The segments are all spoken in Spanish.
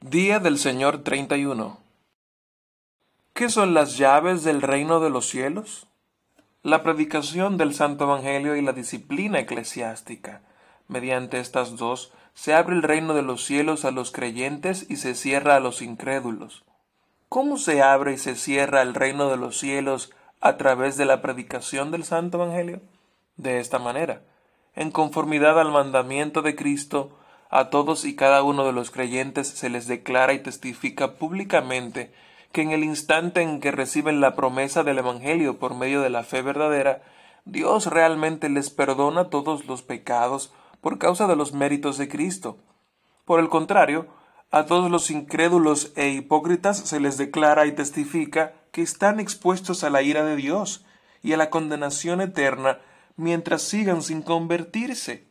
Día del Señor 31. ¿Qué son las llaves del reino de los cielos? La predicación del Santo Evangelio y la disciplina eclesiástica. Mediante estas dos se abre el reino de los cielos a los creyentes y se cierra a los incrédulos. ¿Cómo se abre y se cierra el reino de los cielos a través de la predicación del Santo Evangelio? De esta manera, en conformidad al mandamiento de Cristo, a todos y cada uno de los creyentes se les declara y testifica públicamente que en el instante en que reciben la promesa del Evangelio por medio de la fe verdadera, Dios realmente les perdona todos los pecados por causa de los méritos de Cristo. Por el contrario, a todos los incrédulos e hipócritas se les declara y testifica que están expuestos a la ira de Dios y a la condenación eterna mientras sigan sin convertirse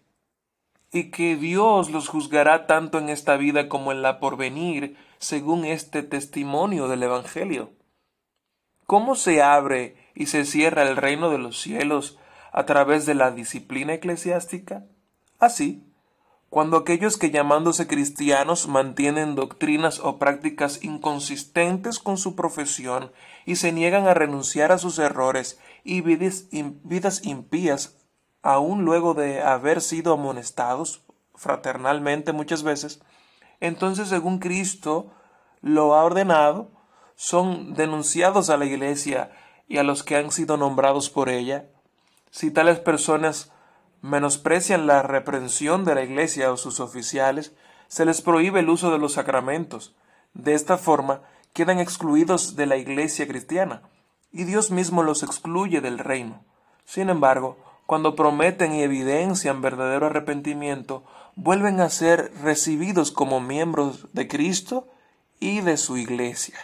y que Dios los juzgará tanto en esta vida como en la porvenir, según este testimonio del Evangelio. ¿Cómo se abre y se cierra el reino de los cielos a través de la disciplina eclesiástica? Así, cuando aquellos que llamándose cristianos mantienen doctrinas o prácticas inconsistentes con su profesión y se niegan a renunciar a sus errores y vidas, impías aun luego de haber sido amonestados fraternalmente muchas veces, entonces según Cristo lo ha ordenado, son denunciados a la Iglesia y a los que han sido nombrados por ella. Si tales personas menosprecian la reprensión de la Iglesia o sus oficiales, se les prohíbe el uso de los sacramentos. De esta forma quedan excluidos de la Iglesia cristiana, y Dios mismo los excluye del reino. Sin embargo, cuando prometen y evidencian verdadero arrepentimiento, vuelven a ser recibidos como miembros de Cristo y de su Iglesia.